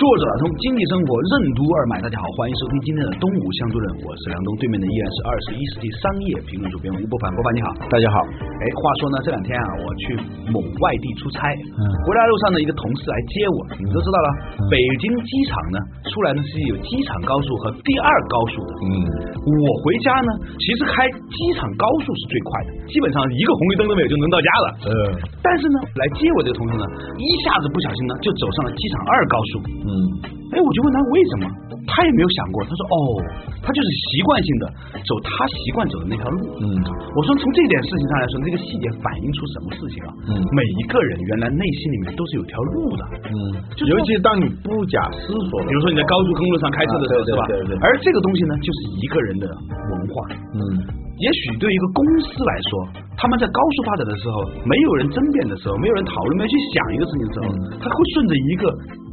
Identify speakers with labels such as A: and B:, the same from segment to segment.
A: 作者打通经济生活任督二脉，大家好，欢迎收听今天的东吴相对论，我是梁东，对面的依然是二十一世纪商业评论主编吴伯凡，伯凡你好，
B: 大家好。
A: 哎，话说呢，这两天啊，我去某外地出差，嗯，回来路上呢，一个同事来接我，你们都知道了，北京机场呢，出来呢是有机场高速和第二高速的，嗯，我回家呢，其实开机场高速是最快的，基本上一个红绿灯都没有就能到家了，嗯，但是呢，来接我这个同事呢，一下子不小心呢，就走上了机场二高速。嗯，哎，我就问他为什么，他也没有想过。他说，哦，他就是习惯性的走他习惯走的那条路。嗯，我说从这点事情上来说，那个细节反映出什么事情啊？嗯，每一个人原来内心里面都是有条路的。
B: 嗯，尤其当你不假思索，
A: 比如说你在高速公路上开车的时候，是吧？
B: 对对。
A: 而这个东西呢，就是一个人的文化。嗯，也许对一个公司来说，他们在高速发展的时候，没有人争辩的时候，没有人讨论，没有去想一个事情的时候，他会顺着一个。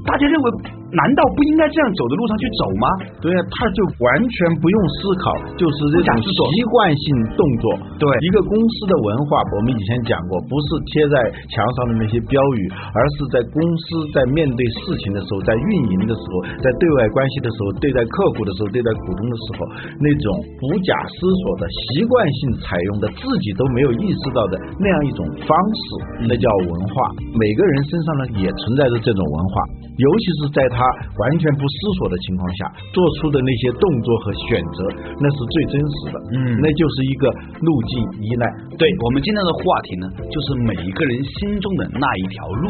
A: 大家认为，难道不应该这样走的路上去走吗？
B: 对啊，他就完全不用思考，就是这种习惯性动作。
A: 对，
B: 一个公司的文化，我们以前讲过，不是贴在墙上的那些标语，而是在公司在面对事情的时候，在运营的时候，在对外关系的时候，对待客户的时候，对待股东的时候，那种不假思索的习惯性采用的，自己都没有意识到的那样一种方式，那叫文化。每个人身上呢，也存在着这种文化。尤其是在他完全不思索的情况下做出的那些动作和选择，那是最真实的。嗯，那就是一个路径依赖。
A: 对我们今天的话题呢，就是每一个人心中的那一条路。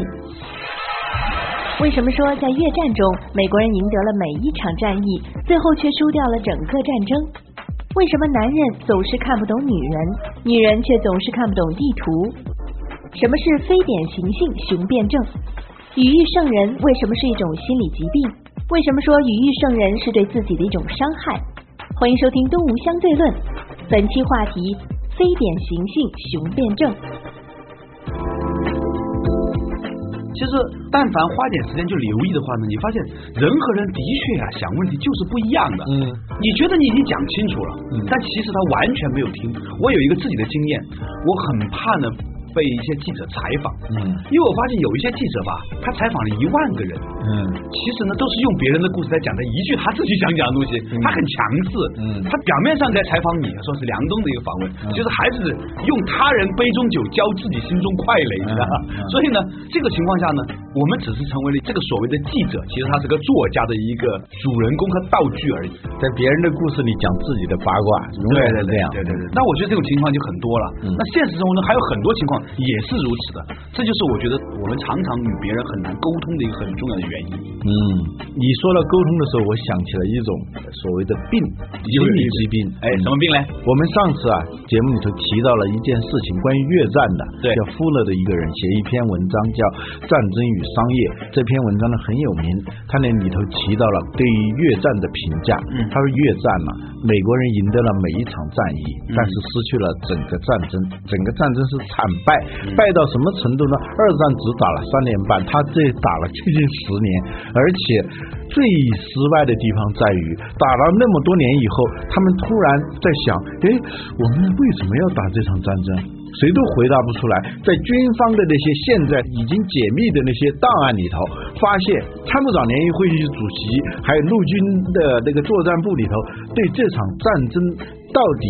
C: 为什么说在越战中，美国人赢得了每一场战役，最后却输掉了整个战争？为什么男人总是看不懂女人，女人却总是看不懂地图？什么是非典型性雄辩症？语欲圣人为什么是一种心理疾病？为什么说语欲圣人是对自己的一种伤害？欢迎收听《东吴相对论》，本期话题：非典型性雄辩症。
A: 其实，但凡花点时间去留意的话呢，你发现人和人的确啊想问题就是不一样的。嗯，你觉得你已经讲清楚了，但其实他完全没有听。我有一个自己的经验，我很怕呢。被一些记者采访，嗯，因为我发现有一些记者吧，他采访了一万个人，嗯，其实呢都是用别人的故事在讲的一句他自己想讲的东西，他很强势，嗯，他表面上在采访你，说是梁冬的一个访问，就是还是用他人杯中酒浇自己心中快垒，知道吧？所以呢，这个情况下呢，我们只是成为了这个所谓的记者，其实他是个作家的一个主人公和道具而已，
B: 在别人的故事里讲自己的八卦，永远是这样，
A: 对对对。那我觉得这种情况就很多了，那现实生活中还有很多情况。也是如此的，这就是我觉得我们常常与别人很难沟通的一个很重要的原因。
B: 嗯，你说到沟通的时候，我想起了一种所谓的病，心理疾病。
A: 哎，什么病呢？
B: 我们上次啊节目里头提到了一件事情，关于越战的，
A: 对，
B: 叫富勒的一个人写一篇文章叫《战争与商业》，这篇文章呢很有名，他那里头提到了对于越战的评价。嗯，他说越战嘛，美国人赢得了每一场战役，但是失去了整个战争，整个战争是惨败。败到什么程度呢？二战只打了三年半，他这打了接近十年，而且最失败的地方在于，打了那么多年以后，他们突然在想：哎，我们为什么要打这场战争？谁都回答不出来。在军方的那些现在已经解密的那些档案里头，发现参谋长联谊会议主席还有陆军的那个作战部里头，对这场战争。到底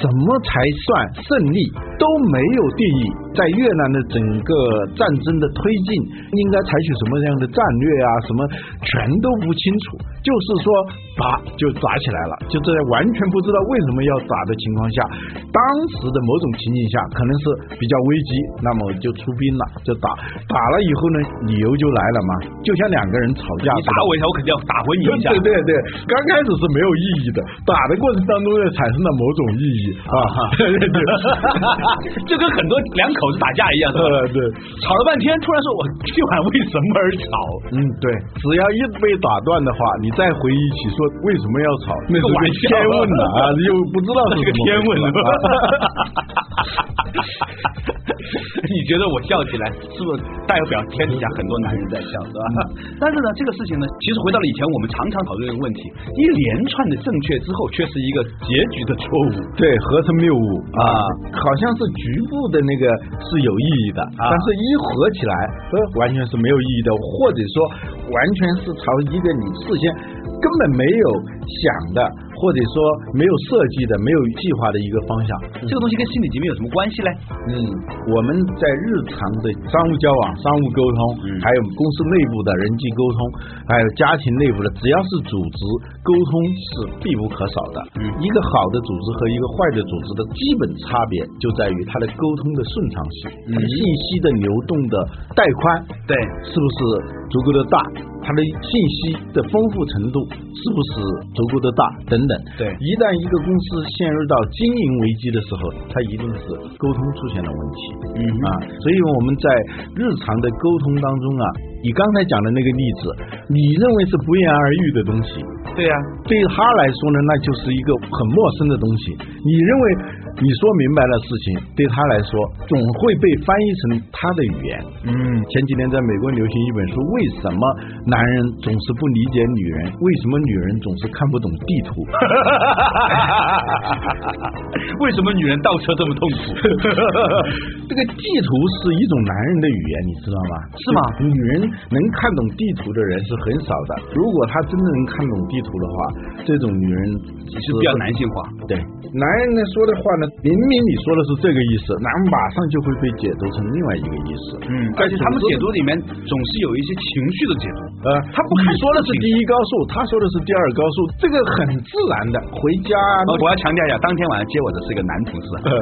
B: 什么才算胜利都没有定义，在越南的整个战争的推进应该采取什么样的战略啊？什么全都不清楚，就是说打就打起来了，就在完全不知道为什么要打的情况下，当时的某种情景下可能是比较危机，那么就出兵了，就打打了以后呢，理由就来了嘛，就像两个人吵架，
A: 你打我一下，我肯定要打回你一下，
B: 对对对，刚开始是没有意义的，打的过程当中要产生。那某种意义啊，
A: 就跟很多两口口子打架一样，对吧？
B: 对，
A: 吵了半天，突然说我今晚为什么而吵？
B: 嗯，对，只要一被打断的话，你再回忆起说为什么要吵，那是个天问的啊，又不知道是
A: 个天问
B: 的。
A: 你觉得我笑起来是不是代表天底下很多男人在笑，是吧？但是呢，这个事情呢，其实回到了以前我们常常讨论一个问题：一连串的正确之后，却是一个结局的错误，
B: 对，合成谬误。啊，好像是局部的那个是有意义的，但是一合起来，呃，完全是没有意义的，或者说完全是朝一个你事先根本没有想的。或者说没有设计的、没有计划的一个方向，
A: 这个东西跟心理疾病有什么关系呢？
B: 嗯，我们在日常的商务交往、商务沟通，还有公司内部的人际沟通，还有家庭内部的，只要是组织沟通是必不可少的。嗯，一个好的组织和一个坏的组织的基本差别就在于它的沟通的顺畅性，信息的流动的带宽，
A: 对，
B: 是不是足够的大？它的信息的丰富程度是不是足够的大？等等。
A: 对，
B: 一旦一个公司陷入到经营危机的时候，它一定是沟通出现了问题。嗯啊，所以我们在日常的沟通当中啊，你刚才讲的那个例子，你认为是不言而喻的东西，
A: 对呀，
B: 对他来说呢，那就是一个很陌生的东西。你认为？你说明白了事情，对他来说总会被翻译成他的语言。嗯，前几年在美国流行一本书，为什么男人总是不理解女人？为什么女人总是看不懂地图？
A: 为什么女人倒车这么痛苦？
B: 这个地图是一种男人的语言，你知道吗？
A: 是吗？
B: 女人能看懂地图的人是很少的。如果她真的能看懂地图的话，这种女人
A: 是比较男性化。
B: 对。男人呢说的话呢，明明你说的是这个意思，那马上就会被解读成另外一个意思。
A: 嗯，而且他们解读里面总是有一些情绪的解读。
B: 呃，他不你说的是第一高速，他说的是第二高速，这个很自然的。回家，
A: 我要强调一下，当天晚上接我的是一个男同事。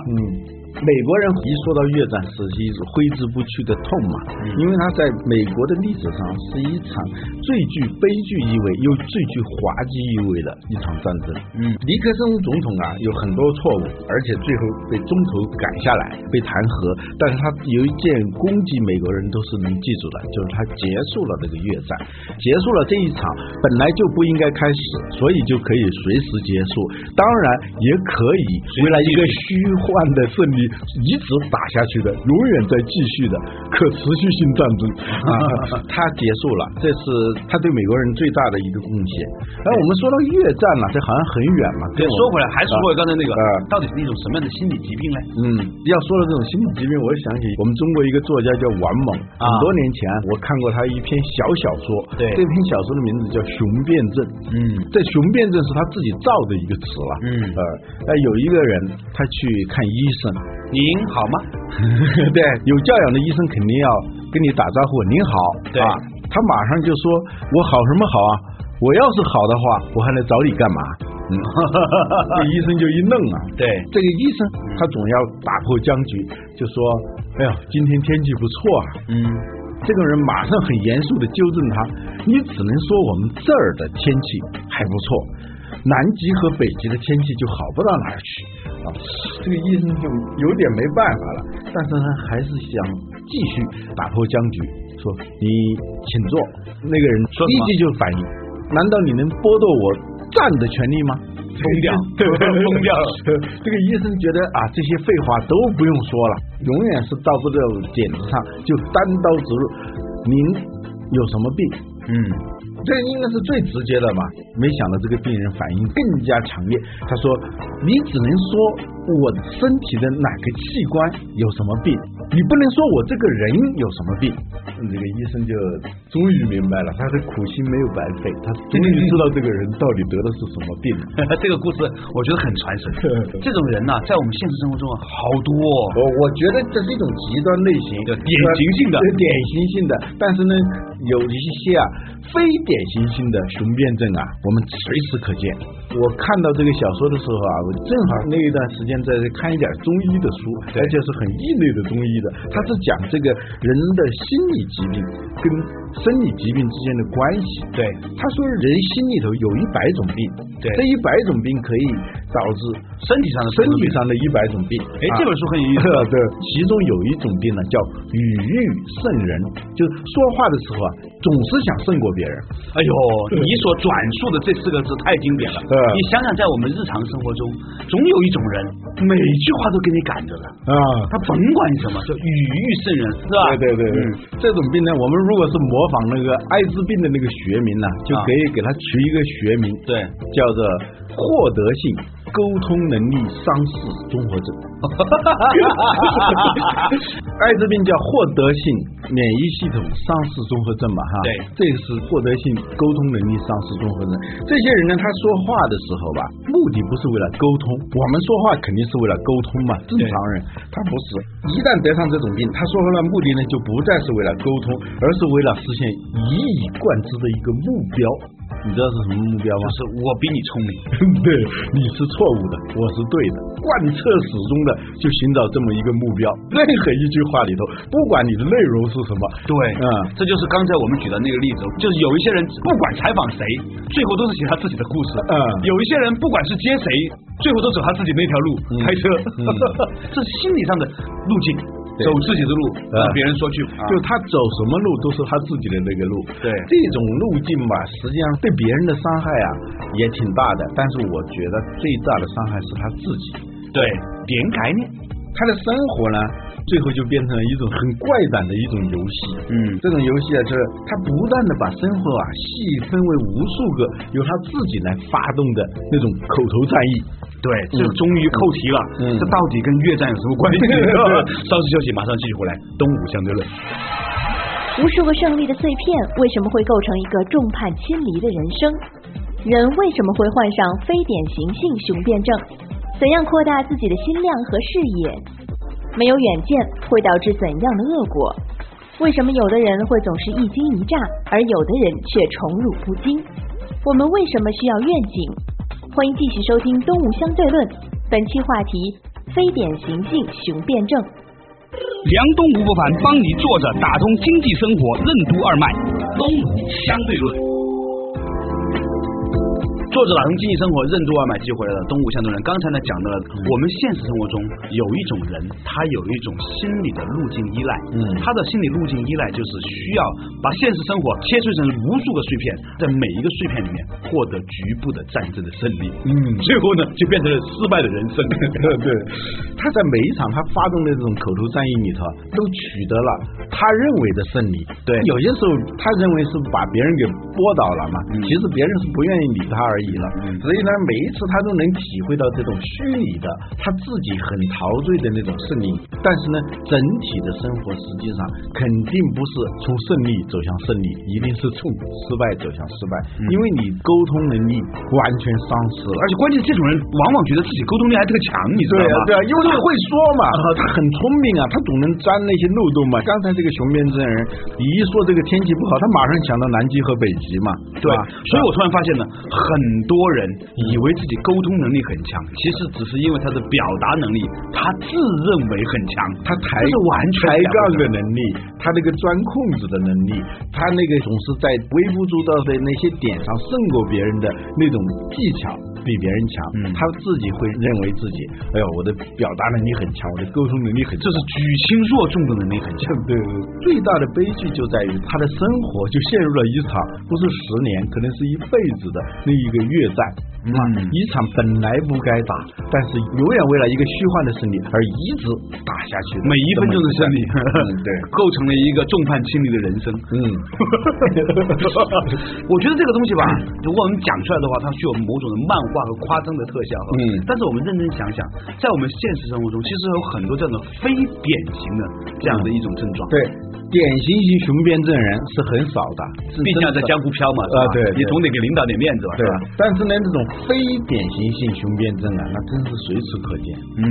B: 嗯。美国人一说到越战，是一种挥之不去的痛嘛，因为他在美国的历史上是一场最具悲剧意味又最具滑稽意味的一场战争。嗯，尼克松总统啊有很多错误，而且最后被中途赶下来，被弹劾。但是他有一件攻击，美国人都是能记住的，就是他结束了这个越战，结束了这一场本来就不应该开始，所以就可以随时结束。当然也可以回来一个虚幻的胜利。一直打下去的，永远在继续的可持续性战争啊，它结束了，这是他对美国人最大的一个贡献。那我们说到越战了，这好像很远嘛。
A: 对，说回来，还是说回刚才那个，到底是一种什么样的心理疾病呢？
B: 嗯，要说到这种心理疾病，我就想起我们中国一个作家叫王蒙，很多年前我看过他一篇小小说，
A: 对，
B: 这篇小说的名字叫《雄辩症》。嗯，这雄辩症是他自己造的一个词了。嗯，呃，那有一个人他去看医生。
A: 您好吗？
B: 对，有教养的医生肯定要跟你打招呼。您好，
A: 对
B: 啊，他马上就说：“我好什么好啊？我要是好的话，我还来找你干嘛？”嗯，这医生就一愣啊。
A: 对，
B: 这个医生他总要打破僵局，就说：“哎呀，今天天气不错啊。”嗯，这个人马上很严肃的纠正他：“你只能说我们这儿的天气还不错，南极和北极的天气就好不到哪儿去啊。”这个医生就有点没办法了，但是他还是想继续打破僵局，说：“你请坐。”那个人立即就反应：“难道你能剥夺我站的权利吗？”
A: 疯掉，对疯掉了。
B: 这个医生觉得啊，这些废话都不用说了，永远是到不了点子上，就单刀直入：“您有什么病？”嗯。这应该是最直接的嘛？没想到这个病人反应更加强烈。他说：“你只能说我身体的哪个器官有什么病，你不能说我这个人有什么病。”这个医生就终于明白了，他的苦心没有白费，他终于知道这个人到底得的是什么病。
A: 这个故事我觉得很传神。这种人呢，在我们现实生活中好多。
B: 我我觉得这是一种极端类型
A: 的典型性的、
B: 典型性的，但是呢，有一些啊非。典型性的雄辩症啊，我们随时可见。我看到这个小说的时候啊，我正好那一段时间在看一点中医的书，而且是很异类的中医的。他是讲这个人的心理疾病跟生理疾病之间的关系。
A: 对，
B: 他说人心里头有一百种病，
A: 对
B: 这一百种病可以导致
A: 身体上的
B: 身体上的一百种病。
A: 哎，这本书很有意思。
B: 对，其中有一种病呢叫语欲胜人，就是说话的时候啊，总是想胜过别人。
A: 哎呦，你所转述的这四个字太经典了。
B: 对。
A: 你想想，在我们日常生活中，总有一种人，每句话都给你赶着的，
B: 啊，
A: 他甭管你什么，就语欲胜人，是吧？
B: 对对对对，这种病呢，我们如果是模仿那个艾滋病的那个学名呢，就可以给它取一个学名，
A: 对，
B: 叫做获得性沟通能力丧失综合症。艾滋病叫获得性免疫系统丧失综合症嘛，哈，
A: 对
B: 这个是获得性沟通能力丧失综合症。这些人呢，他说话的时候吧，目的不是为了沟通，我们说话肯定是为了沟通嘛，正常人他不是。一旦得上这种病，他说话的目的呢，就不再是为了沟通，而是为了实现一以贯之的一个目标。你知道是什么目标吗？
A: 就是我比你聪明。
B: 对，你是错误的，我是对的，贯彻始终的就寻找这么一个目标。任何一句话里头，不管你的内容是什么，
A: 对，
B: 嗯
A: 这就是刚才我们举的那个例子，就是有一些人不管采访谁，最后都是写他自己的故事。
B: 嗯
A: 有一些人不管是接谁，最后都走他自己那条路，
B: 嗯
A: 开车。
B: 嗯
A: 这是心理上的路径，
B: 对
A: 走自己的路，
B: 嗯
A: 让别人说去。啊
B: 就他走什么路都是他自己的那个路。
A: 对
B: 这种路径吧，实际上对别人的伤害啊也挺大的，但是我觉得最大的伤害是他自己。
A: 对，点概念。
B: 他的生活呢，最后就变成了一种很怪诞的一种游戏。
A: 嗯
B: 这种游戏啊，就是他不断的把生活啊细分为无数个由他自己来发动的那种口头战役。
A: 对，这终于扣题了。
B: 嗯
A: 这到底跟越战有什么关系？稍事休息，马上继续回来。东吴相对论。
C: 无数个胜利的碎片为什么会构成一个众叛亲离的人生？人为什么会患上非典型性雄辩症？怎样扩大自己的心量和视野？没有远见会导致怎样的恶果？为什么有的人会总是一惊一乍，而有的人却宠辱不惊？我们为什么需要愿景？欢迎继续收听《东吴相对论》，本期话题：非典型性雄辩症。
D: 梁东吴不凡帮你坐着打通经济生活任督二脉，东吴相对论。
A: 作者打通经济生活任督二脉，继续回来了。东吴相对论，刚才呢讲到了，我们现实生活中有一种人，他有一种心理的路径依赖。
B: 嗯
A: 他的心理路径依赖就是需要把现实生活切碎成无数个碎片，在每一个碎片里面获得局部的战争的胜利。
B: 嗯
A: 最后呢，就变成了失败的人生。
B: 对，他在每一场他发动的这种口头战役里头，都取得了他认为的胜利。
A: 对
B: 有些时候他认为是把别人给拨倒了嘛，
A: 嗯
B: 其实别人是不愿意理他而已了。所以呢，每一次他都能体会到这种虚拟的他自己很陶醉的那种胜利。但是呢，整体的生活实际上肯定不是从胜利走向胜利，一定是从失败走向失败，因为你沟通能力完全丧失了。
A: 而且关键，这种人往往觉得自己沟通力还特强，你知道吗？
B: 对啊，对啊，因为他会说嘛，他很聪明啊，他总能钻那些漏洞嘛。刚才这个雄辩证人，你一说这个天气不好，他马上想到南极和北极嘛，
A: 对
B: 吧？
A: 所以我突然发现呢，很多人以为自己沟通能力很强，其实只是因为他的表达能力，他自认为很强，
B: 他抬
A: 是完全
B: 抬杠的能力，他那个钻空子的能力，他那个总是在微不足道的那些点上胜过别人的那种技巧比别人强，
A: 嗯。
B: 他自己会认为自己，哎呦，我的表达能力很强，我的沟通能力很强，
A: 这是举轻若重的能力很强。
B: 对对，最大的悲剧就在于他的生活就陷入了一场不是十年，可能是一辈子的那一个越战。
A: 嗯
B: 一场本来不该打，但是永远为了一个虚幻的胜利而一直打下去，
A: 每一分钟的胜利，
B: 嗯，对，
A: 构成了一个众叛亲离的人生。
B: 嗯，
A: 我觉得这个东西吧，如果我们讲出来的话，它具有某种的漫画和夸张的特效。
B: 嗯
A: 但是我们认真想想，在我们现实生活中，其实有很多这样的非典型的这样的一种症状。
B: 对，典型型雄辩证人是很少的，
A: 毕竟要在江湖飘嘛，
B: 对对
A: 你总得给领导点面子吧，
B: 对
A: 吧？，
B: 但是呢，这种非非典型性雄辩症啊，那真是随处可见。
A: 嗯，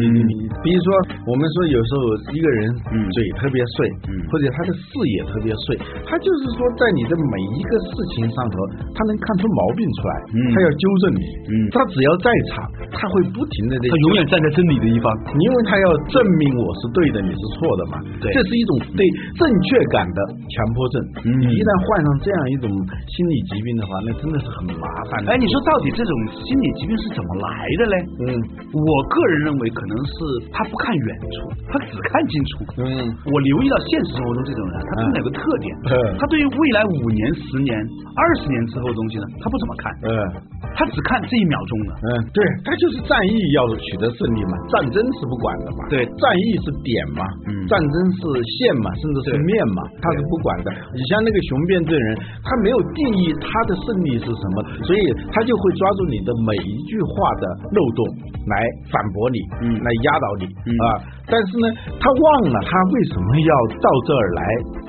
B: 比如说我们说有时候一个人嘴特别碎，
A: 嗯，
B: 或者他的视野特别碎，他就是说在你的每一个事情上头，他能看出毛病出来，
A: 嗯，
B: 他要纠正你，
A: 嗯，
B: 他只要在场，他会不停的，
A: 他永远站在真理的一方，
B: 因为他要证明我是对的，你是错的嘛，
A: 对，
B: 这是一种对正确感的强迫症。
A: 嗯，
B: 你一旦患上这样一种心理疾病的话，那真的是很麻烦。
A: 哎，你说到底这种心理疾病是怎么来的嘞？
B: 嗯，
A: 我个人认为可能是他不看远处，他只看近处。
B: 嗯，
A: 我留意到现实生活中这种人，他真的有个特点，
B: 嗯，
A: 他对于未来五年、十年、二十年之后的东西呢，他不怎么看，
B: 嗯，
A: 他只看这一秒钟的。
B: 嗯，对，他就是战役要取得胜利嘛，战争是不管的嘛，
A: 对，
B: 战役是点嘛，
A: 嗯，
B: 战争是线嘛，甚至是面嘛，他是不管的。你像那个雄辩这人，他没有定义他的胜利是什么，所以他就会抓住你的每一句话的漏洞来反驳你，
A: 嗯，
B: 来压倒你
A: 嗯、
B: 啊。但是呢，他忘了他为什么要到这儿来，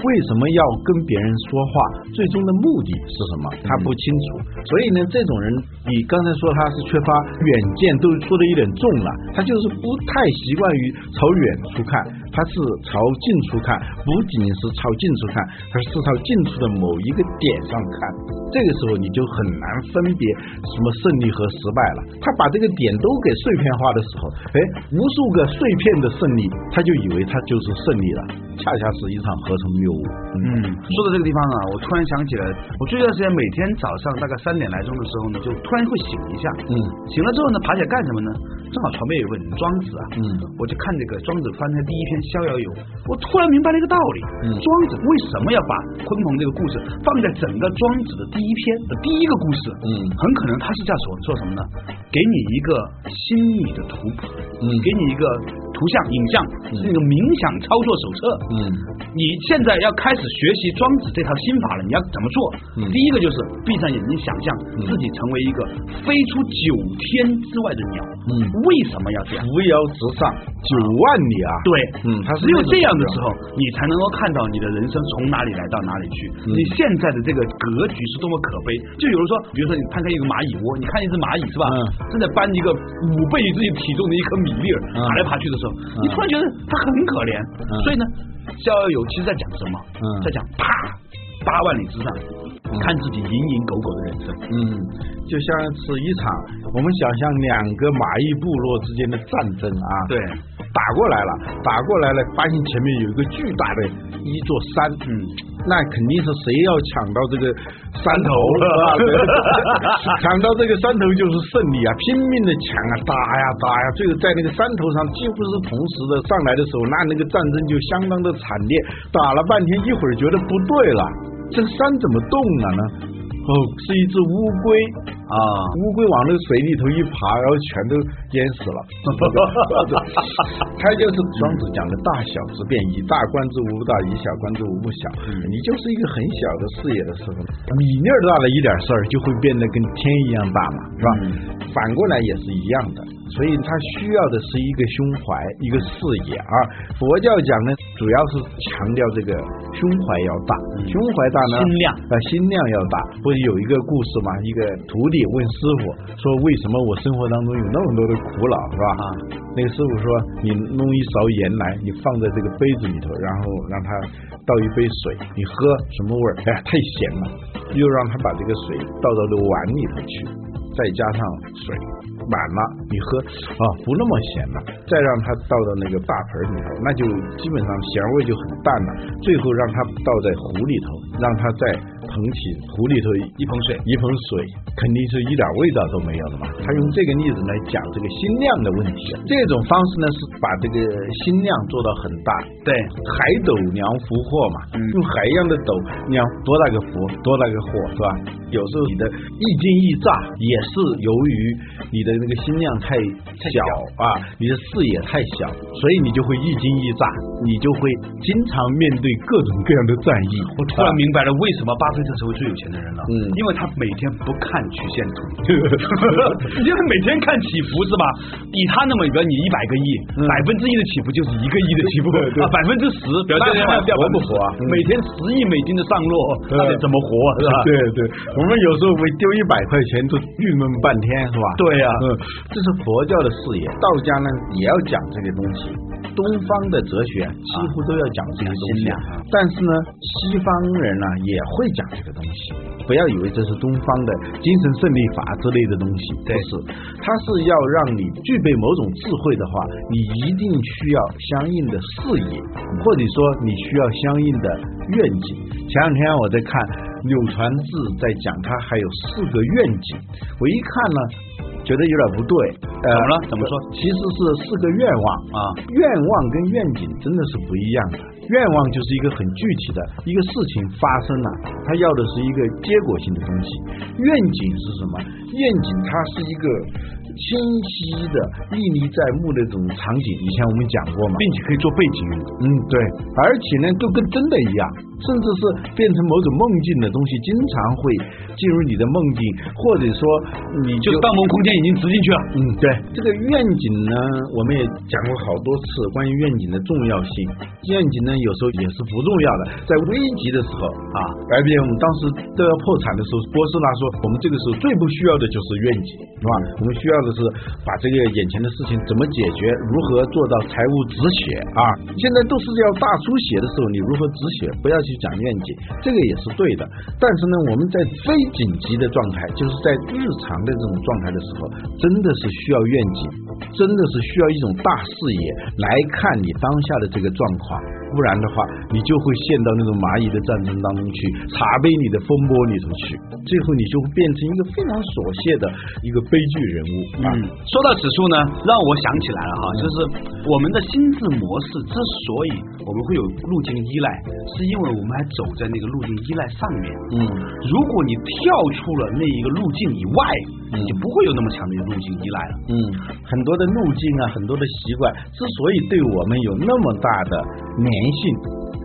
B: 为什么要跟别人说话，最终的目的是什么，他不清楚。所以呢，这种人，你刚才说他是缺乏远见，都说的有点重了。他就是不太习惯于朝远处看，他是朝近处看，不仅是朝近处看，而是朝近处的某一个点上看。这个时候你就很难分别什么胜利和失败了。他把这个点都给碎片化的时候，哎，无数个碎片的胜利，他就以为他就是胜利了，恰恰是一场合成谬误。
A: 嗯，说到这个地方啊，我突然想起来，我这段时间每天早上大概三点来钟的时候呢，就突然会醒一下。
B: 嗯，
A: 醒了之后呢，爬起来干什么呢？正好床边有本庄子啊，
B: 嗯，
A: 我就看这个庄子翻开第一篇《逍遥游》，我突然明白了一个道理。
B: 嗯，
A: 庄子为什么要把鲲鹏这个故事放在整个庄子的第一篇的第一个故事？
B: 嗯，
A: 很可能他是在说说什么呢？给你一个心理的图谱，
B: 嗯，
A: 给你一个图像、影像，是那个冥想操作手册。
B: 嗯，
A: 你现在要开始学习庄子这套心法了，你要怎么做？
B: 嗯，
A: 第一个就是闭上眼睛想象自己成为一个飞出九天之外的鸟。
B: 嗯，
A: 为什么要这样？
B: 扶摇直上九万里啊！
A: 对，
B: 嗯，他
A: 只有这样的时候，你才能够看到你的人生从哪里来到哪里去。你现在的这个格局是多么可悲。就有人说，比如说你摊开一个蚂蚁窝，你看一只蚂蚁是吧？
B: 嗯，
A: 正在搬一个五倍自己体重的一颗米粒儿爬来爬去的时候，你突然觉得他很可怜。所以呢，逍遥游其实在讲什么？
B: 嗯，
A: 在讲啪八万里之上。看自己蝇营狗苟的人生，
B: 嗯，就像是一场我们想象两个蚂蚁部落之间的战争啊，
A: 对，
B: 打过来了，打过来了，发现前面有一个巨大的一座山，
A: 嗯，
B: 那肯定是谁要抢到这个山头了，抢到这个山头就是胜利啊，拼命的抢啊，打呀打呀，最后在那个山头上几乎是同时的上来的时候，那那个战争就相当的惨烈，打了半天，一会儿觉得不对了。这山怎么动了呢？哦，是一只乌龟
A: 啊！
B: 乌龟往那个水里头一爬，然后全都淹死了。他就是庄子讲的大小之变，以大观之无不大，以小观之无不小。你就是一个很小的视野的时候，米粒儿大的一点事儿就会变得跟天一样大嘛，是吧？反过来也是一样的。所以他需要的是一个胸怀，一个视野啊。佛教讲呢，主要是强调这个胸怀要大，胸怀大呢，
A: 心量
B: 啊，心量要大。不是有一个故事嘛，一个徒弟问师傅说：“为什么我生活当中有那么多的苦恼，是吧？”啊，那个师傅说：“你弄一勺盐来，你放在这个杯子里头，然后让他倒一杯水，你喝什么味儿？哎呀，太咸了。又让他把这个水倒到这个碗里头去，再加上水。”满了，你喝啊不那么咸了，再让他倒到那个大盆里头，那就基本上咸味就很淡了。最后让他倒在壶里头，让他再捧起壶里头
A: 一盆水，
B: 一盆水肯定是一点味道都没有的嘛。他用这个例子来讲这个心量的问题，这种方式呢是把这个心量做到很大。
A: 对，
B: 海斗量福祸嘛，嗯、用海一样的斗量多大个福，多大个祸是吧？有时候你的一惊一乍也是由于你的那个心量太小啊，你的视野太小，所以你就会一惊一乍，你就会经常面对各种各样的战役。
A: 我突然明白了为什么巴菲特这社会最有钱的人了，
B: 嗯。
A: 因为他每天不看曲线图，因为每天看起伏是吧？以他那么，比如你一百个亿，百分之一的起伏就是一个亿的起伏，啊，百分之十，
B: 那
A: 这
B: 那活不活啊。嗯。
A: 每天十亿美金的上落，那得怎么活啊？是吧？
B: 对对，我们有时候会丢一百块钱都郁闷半天，是吧？
A: 对呀。
B: 嗯，这是佛教的视野，道家呢也要讲这些东西。东方的哲学几乎都要讲这些东西，但是呢，西方人呢也会讲这个东西。不要以为这是东方的精神胜利法之类的东西，不是，它是要让你具备某种智慧的话，你一定需要相应的视野，或者说你需要相应的愿景。前两天我在看柳传志在讲，他还有四个愿景，我一看呢。觉得有点不对，呃，
A: 怎么了怎么说？
B: 其实是四个愿望
A: 啊，
B: 愿望跟愿景真的是不一样的。愿望就是一个很具体的一个事情发生了，他要的是一个结果性的东西。愿景是什么？愿景它是一个清晰的、历历在目的这种场景。以前我们讲过嘛，
A: 并且可以做背景。
B: 嗯，对，而且呢，都跟真的一样，甚至是变成某种梦境的东西，经常会进入你的梦境，或者说你就
A: 就是盗梦空间已经植进去了。
B: 嗯，对，这个愿景呢，我们也讲过好多次关于愿景的重要性。愿景呢，有时候也是不重要的，在危急的时候啊，IBM 当时都要破产的时候，波斯拉说，我们这个时候最不需要的就是愿景，是吧？我们需要的就是把这个眼前的事情怎么解决，如何做到财务止血啊。现在都是要大出血的时候，你如何止血？不要去讲愿景，这个也是对的。但是呢，我们在非紧急的状态，就是在日常的这种状态的时候，真的是需要愿景，真的是需要一种大视野来看你当下的这个状况。不然的话，你就会陷到那种蚂蚁的战争当中去，茶杯里的风波里头去，最后你就会变成一个非常琐屑的一个悲剧人物。
A: 嗯，说到指数呢，让我想起来了哈，就是我们的心智模式之所以我们会有路径依赖，是因为我们还走在那个路径依赖上面。
B: 嗯
A: 如果你跳出了那一个路径以外，你就不会有那么强的路径依赖了。
B: 嗯，很多的路径啊，很多的习惯，之所以对我们有那么大的粘性，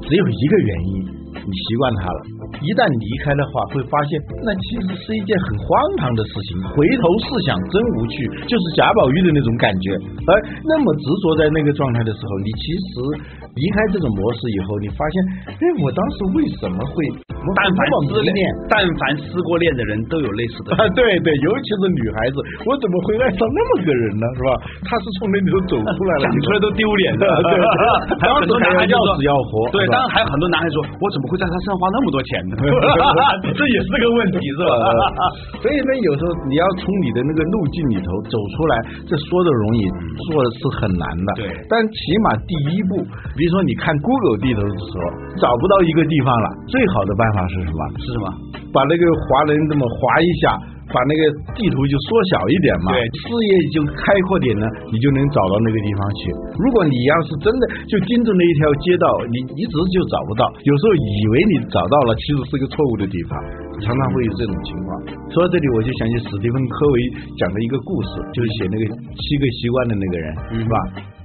B: 只有一个原因，你习惯它了。一旦离开的话，会发现那其实是一件很荒唐的事情。回头试想，真无趣，就是贾宝玉的那种感觉。而那么执着在那个状态的时候，你其实离开这种模式以后，你发现，哎，我当时为什么会
A: 但凡失恋但凡失过恋的人都有类似的。
B: 啊，对对，尤其是女孩子，我怎么会爱上那么个人呢？是吧？他是从那里头走出来了，
A: 讲出来都丢脸的，
B: 对对
A: 还有很多男孩
B: 要死要活
A: 对，当然还有很多男孩说，我怎么会在他身上花那么多钱呢？这也是个问题，是吧？
B: 所以呢，有时候你要从你的那个路径里头走出来，这说的容易，做的是很难的。
A: 对
B: 但起码第一步，比如说你看 Google 地图的时候，找不到一个地方了，最好的办法是什么？
A: 是什么？
B: 把那个滑轮这么滑一下，把那个地图就缩小一点嘛，
A: 对
B: 视野就开阔点呢，你就能找到那个地方去。如果你要是真的就盯着那一条街道，你一直就找不到，有时候以为你找到了，其实是个错误的地方，常常会有这种情况。说到这里，我就想起史蒂芬科维讲的一个故事，就是写那个七个习惯的那个人，是吧？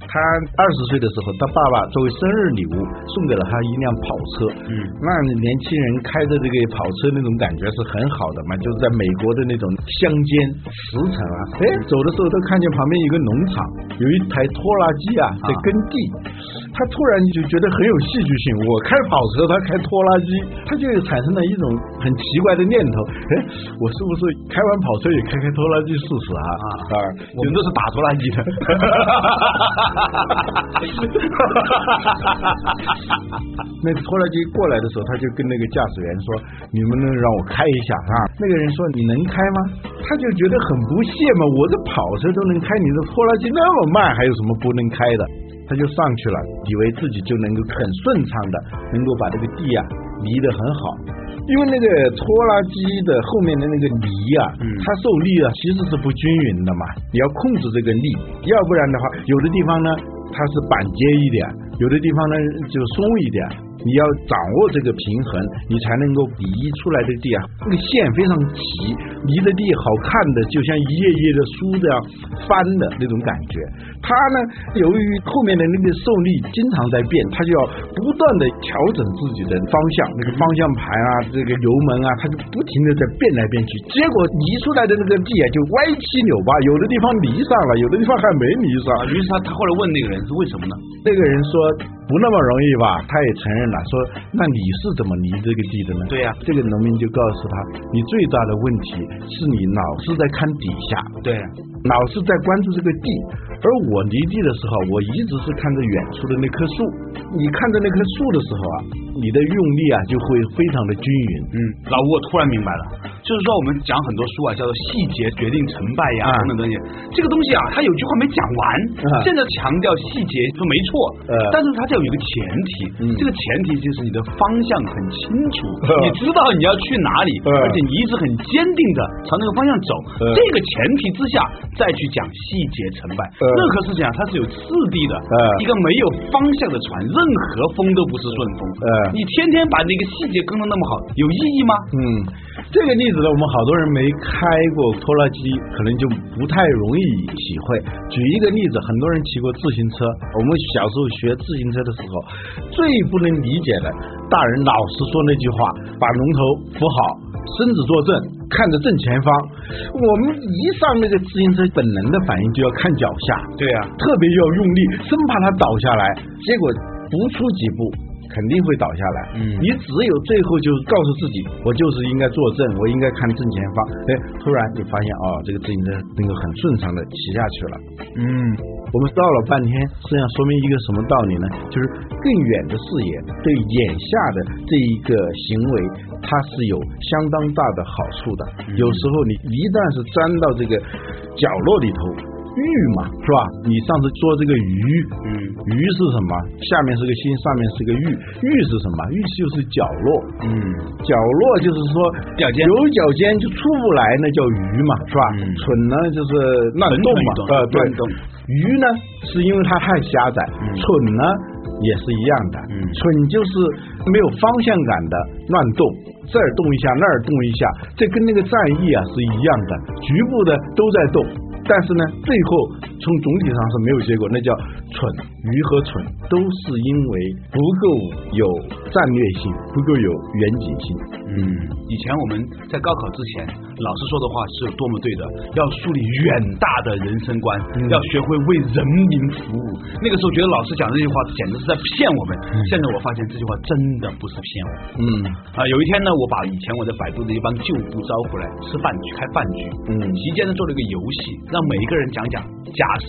B: 他二十岁的时候，他爸爸作为生日礼物送给了他一辆跑车。
A: 嗯
B: 那年轻人开着这个跑车那种感觉是很好的嘛，就是在美国的那种乡间驰骋啊。哎，走的时候都看见旁边有个农场，有一台拖拉机啊在耕地。他突然就觉得很有戏剧性，我开跑车，他开拖拉机，他就产生了一种很奇怪的念头。哎，我是不是开完跑车也开开拖拉机试试啊？啊，
A: 我们都是打拖拉机的。
B: 哈哈哈那个拖拉机过来的时候，他就跟那个驾驶员说：“你们能让我开一下啊？”那个人说：“你能开吗？”他就觉得很不屑嘛，我这跑车都能开，你这拖拉机那么慢，还有什么不能开的？他就上去了，以为自己就能够很顺畅的能够把这个地啊犁得很好。因为那个拖拉机的后面的那个犁啊，
A: 嗯。
B: 它受力啊其实是不均匀的嘛，你要控制这个力，要不然的话，有的地方呢它是板结一点，有的地方呢就松一点，你要掌握这个平衡，你才能够比一出来的地啊，那个线非常齐，离的地好看的，就像一页页的书这样翻的那种感觉。他呢，由于后面的那个受力经常在变，他就要不断的调整自己的方向，那个方向盘啊，这个油门啊，他就不停的在变来变去，结果离出来的那个地啊，就歪七扭八，有的地方离上了，有的地方还没离上。
A: 于是他他后来问那个人是为什么呢？
B: 那个人说不那么容易吧，他也承认了，说那你是怎么离这个地的呢？
A: 对呀，
B: 这个农民就告诉他，你最大的问题是你老是在看底下，
A: 对，
B: 老是在关注这个地。而我离地的时候，我一直是看着远处的那棵树。你看着那棵树的时候啊，你的用力啊就会非常的均匀。
A: 嗯，老吴，我突然明白了，就是说我们讲很多书啊，叫做细节决定成败呀等等东西。这个东西啊，他有句话没讲完，现在强调细节说没错，但是它就有一个前提，这个前提就是你的方向很清楚，你知道你要去哪里，而且你一直很坚定的朝那个方向走。这个前提之下再去讲细节成败。任何事情啊，它是有次第的。一个没有方向的船，任何风都不是顺风。你天天把那个细节跟的那么好，有意义吗？
B: 嗯，这个例子呢，我们好多人没开过拖拉机，可能就不太容易体会。举一个例子，很多人骑过自行车，我们小时候学自行车的时候，最不能理解的，大人老是说那句话：把龙头扶好。身子坐正，看着正前方。我们一上那个自行车，本能的反应就要看脚下。
A: 对呀，
B: 特别要用力，生怕它倒下来。结果不出几步，肯定会倒下来。嗯，你只有最后就告诉自己，我就是应该坐正，我应该看正前方。哎，突然你发现哦，这个自行车能够很顺畅的骑下去了。嗯。我们绕了半天，实际上说明一个什么道理呢？就是更远的视野对眼下的这一个行为，它是有相当大的好处的。有时候你一旦是钻到这个角落里头，玉嘛，是吧？你上次说这个鱼，嗯，鱼是什么？下面是个心，上面是个玉，玉是什么？玉就是角落，嗯，角落就是说
A: 角尖
B: 有角尖就出不来，那叫鱼嘛，是吧？蠢呢就是乱动嘛，呃，乱动。鱼呢，是因为它太狭窄；蠢呢，也是一样的。蠢就是没有方向感的乱动，这儿动一下，那儿动一下，这跟那个战役啊是一样的，局部的都在动，但是呢，最后从总体上是没有结果，那叫蠢。愚和蠢都是因为不够有战略性，不够有远景性。
A: 嗯，以前我们在高考之前，老师说的话是有多么对的，要树立远大的人生观，要学会为人民服务。那个时候觉得老师讲这句话简直是在骗我们。现在我发现这句话真的不是骗我。嗯啊，有一天呢，我把以前我在百度的一帮旧部招回来吃饭去开饭局。嗯，席间呢做了一个游戏，让每一个人讲讲，假设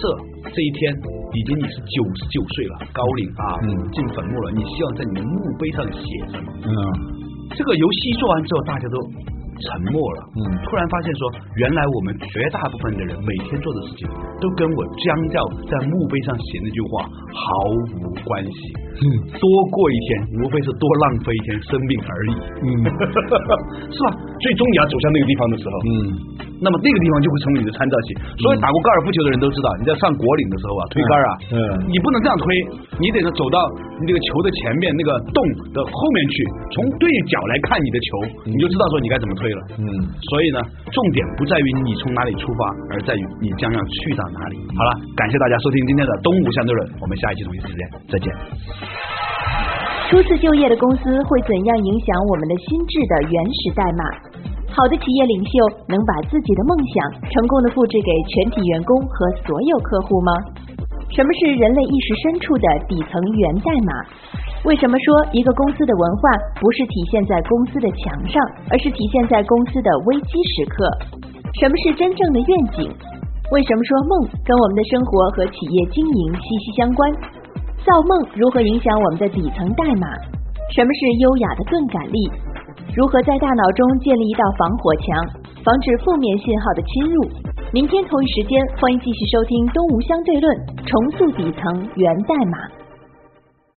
A: 这一天已经你是九十。九岁了，高龄啊，进坟墓了。你希望在你的墓碑上写什么？嗯，这个游戏做完之后，大家都沉默了。嗯，突然发现说，原来我们绝大部分的人每天做的事情，都跟我将要在墓碑上写那句话毫无关系。嗯，多过一天，无非是多浪费一天生命而已。嗯，是吧？最终你要走向那个地方的时候，嗯。那么那个地方就会成为你的参照系。所以打过高尔夫球的人都知道，你在上果岭的时候啊，推杆啊，嗯，你不能这样推，你得是走到你这个球的前面那个洞的后面去，从对角来看你的球，你就知道说你该怎么推了。嗯，所以呢，重点不在于你从哪里出发，而在于你将要去到哪里。好了，感谢大家收听今天的东吴相对论，我们下一期同一时间再见。
C: 初次就业的公司会怎样影响我们的心智的原始代码？好的企业领袖能把自己的梦想成功的复制给全体员工和所有客户吗？什么是人类意识深处的底层源代码？为什么说一个公司的文化不是体现在公司的墙上，而是体现在公司的危机时刻？什么是真正的愿景？为什么说梦跟我们的生活和企业经营息息相关？造梦如何影响我们的底层代码？什么是优雅的钝感力？如何在大脑中建立一道防火墙，防止负面信号的侵入？明天同一时间，欢迎继续收听《东吴相对论》，重塑底层源代码。